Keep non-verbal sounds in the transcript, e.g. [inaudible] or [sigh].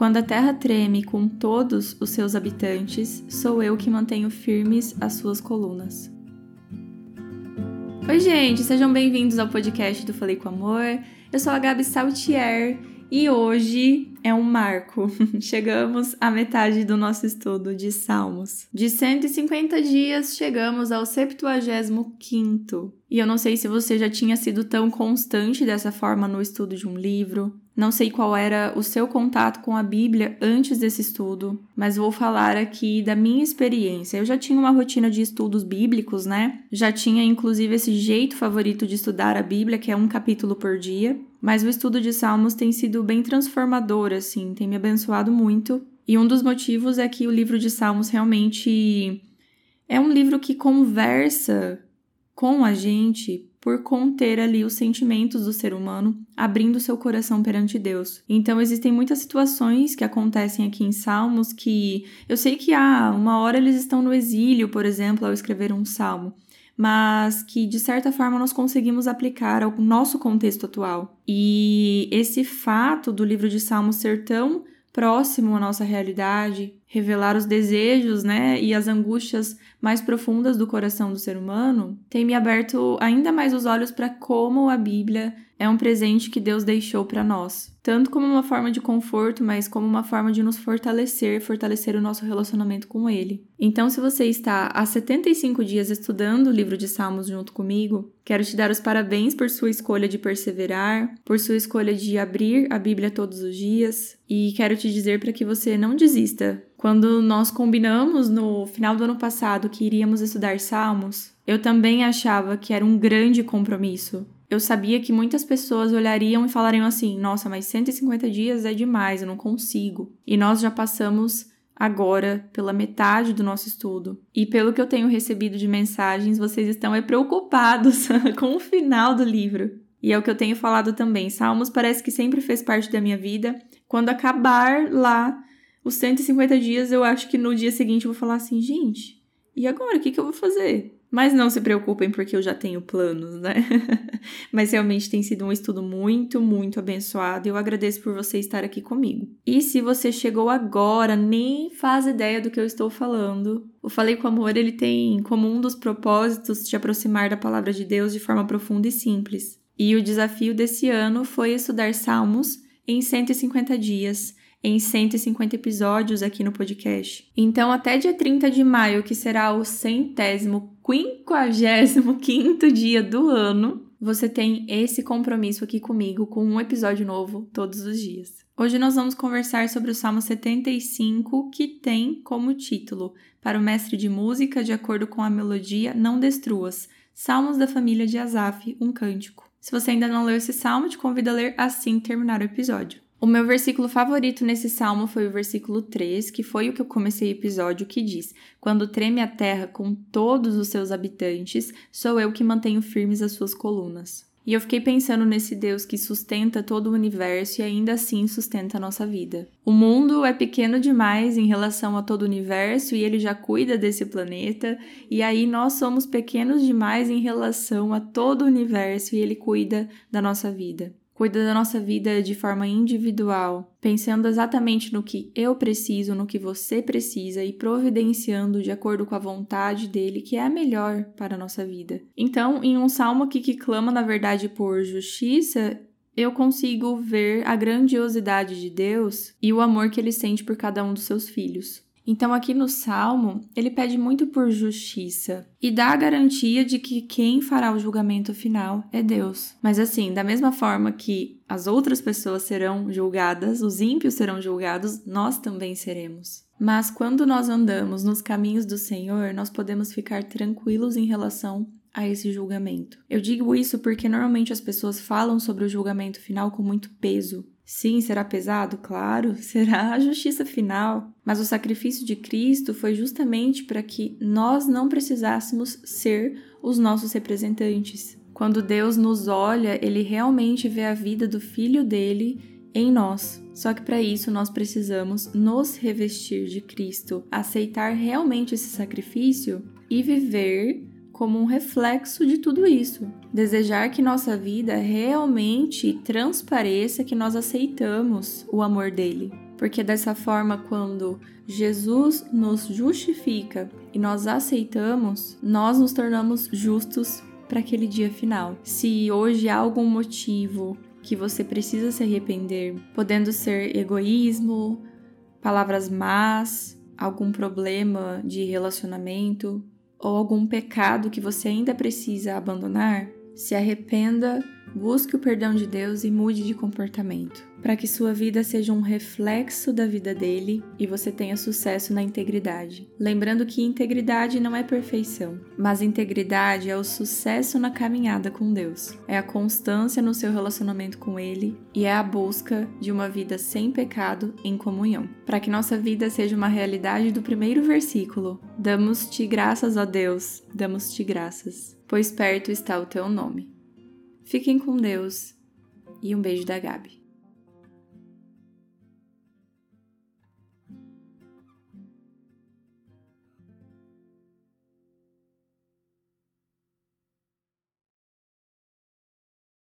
quando a terra treme com todos os seus habitantes, sou eu que mantenho firmes as suas colunas. Oi, gente, sejam bem-vindos ao podcast do Falei com Amor. Eu sou a Gabi Saltier e hoje é um marco. [laughs] Chegamos à metade do nosso estudo de Salmos. De 150 dias, chegamos ao 75. E eu não sei se você já tinha sido tão constante dessa forma no estudo de um livro, não sei qual era o seu contato com a Bíblia antes desse estudo, mas vou falar aqui da minha experiência. Eu já tinha uma rotina de estudos bíblicos, né? Já tinha inclusive esse jeito favorito de estudar a Bíblia, que é um capítulo por dia. Mas o estudo de Salmos tem sido bem transformador, assim, tem me abençoado muito. E um dos motivos é que o livro de Salmos realmente é um livro que conversa com a gente por conter ali os sentimentos do ser humano, abrindo seu coração perante Deus. Então existem muitas situações que acontecem aqui em Salmos que eu sei que ah, uma hora eles estão no exílio, por exemplo, ao escrever um salmo, mas que de certa forma nós conseguimos aplicar ao nosso contexto atual. E esse fato do livro de Salmos ser tão próximo à nossa realidade, revelar os desejos, né, e as angústias mais profundas do coração do ser humano, tem me aberto ainda mais os olhos para como a Bíblia é um presente que Deus deixou para nós, tanto como uma forma de conforto, mas como uma forma de nos fortalecer, fortalecer o nosso relacionamento com Ele. Então, se você está há 75 dias estudando o livro de Salmos junto comigo, quero te dar os parabéns por sua escolha de perseverar, por sua escolha de abrir a Bíblia todos os dias, e quero te dizer para que você não desista. Quando nós combinamos no final do ano passado que iríamos estudar Salmos, eu também achava que era um grande compromisso eu sabia que muitas pessoas olhariam e falariam assim: nossa, mas 150 dias é demais, eu não consigo. E nós já passamos agora pela metade do nosso estudo. E pelo que eu tenho recebido de mensagens, vocês estão é, preocupados [laughs] com o final do livro. E é o que eu tenho falado também. Salmos parece que sempre fez parte da minha vida. Quando acabar lá os 150 dias, eu acho que no dia seguinte eu vou falar assim: gente, e agora? O que, que eu vou fazer? Mas não se preocupem, porque eu já tenho planos, né? [laughs] Mas realmente tem sido um estudo muito, muito abençoado e eu agradeço por você estar aqui comigo. E se você chegou agora, nem faz ideia do que eu estou falando, o Falei com Amor ele tem como um dos propósitos te aproximar da palavra de Deus de forma profunda e simples. E o desafio desse ano foi estudar Salmos em 150 dias em 150 episódios aqui no podcast. Então, até dia 30 de maio, que será o centésimo, quinquagésimo [laughs] quinto dia do ano, você tem esse compromisso aqui comigo com um episódio novo todos os dias. Hoje nós vamos conversar sobre o Salmo 75, que tem como título: Para o mestre de música, de acordo com a melodia, não destruas. Salmos da família de Asaf, um cântico. Se você ainda não leu esse salmo, te convido a ler assim terminar o episódio. O meu versículo favorito nesse salmo foi o versículo 3, que foi o que eu comecei o episódio, que diz: Quando treme a terra com todos os seus habitantes, sou eu que mantenho firmes as suas colunas. E eu fiquei pensando nesse Deus que sustenta todo o universo e ainda assim sustenta a nossa vida. O mundo é pequeno demais em relação a todo o universo e ele já cuida desse planeta, e aí nós somos pequenos demais em relação a todo o universo e ele cuida da nossa vida cuida da nossa vida de forma individual, pensando exatamente no que eu preciso, no que você precisa e providenciando de acordo com a vontade dele, que é a melhor para a nossa vida. Então, em um salmo aqui que clama, na verdade, por justiça, eu consigo ver a grandiosidade de Deus e o amor que ele sente por cada um dos seus filhos. Então, aqui no Salmo, ele pede muito por justiça e dá a garantia de que quem fará o julgamento final é Deus. Mas, assim, da mesma forma que as outras pessoas serão julgadas, os ímpios serão julgados, nós também seremos. Mas quando nós andamos nos caminhos do Senhor, nós podemos ficar tranquilos em relação a esse julgamento. Eu digo isso porque normalmente as pessoas falam sobre o julgamento final com muito peso, Sim, será pesado? Claro, [laughs] será a justiça final. Mas o sacrifício de Cristo foi justamente para que nós não precisássemos ser os nossos representantes. Quando Deus nos olha, ele realmente vê a vida do filho dele em nós. Só que para isso nós precisamos nos revestir de Cristo, aceitar realmente esse sacrifício e viver como um reflexo de tudo isso. Desejar que nossa vida realmente transpareça que nós aceitamos o amor dele. porque dessa forma, quando Jesus nos justifica e nós aceitamos, nós nos tornamos justos para aquele dia final. Se hoje há algum motivo que você precisa se arrepender, podendo ser egoísmo, palavras más, algum problema de relacionamento ou algum pecado que você ainda precisa abandonar, se arrependa Busque o perdão de Deus e mude de comportamento, para que sua vida seja um reflexo da vida dele e você tenha sucesso na integridade. Lembrando que integridade não é perfeição, mas integridade é o sucesso na caminhada com Deus, é a constância no seu relacionamento com Ele e é a busca de uma vida sem pecado em comunhão. Para que nossa vida seja uma realidade do primeiro versículo, damos-te graças, ó Deus, damos-te graças, pois perto está o teu nome. Fiquem com Deus e um beijo da Gabi.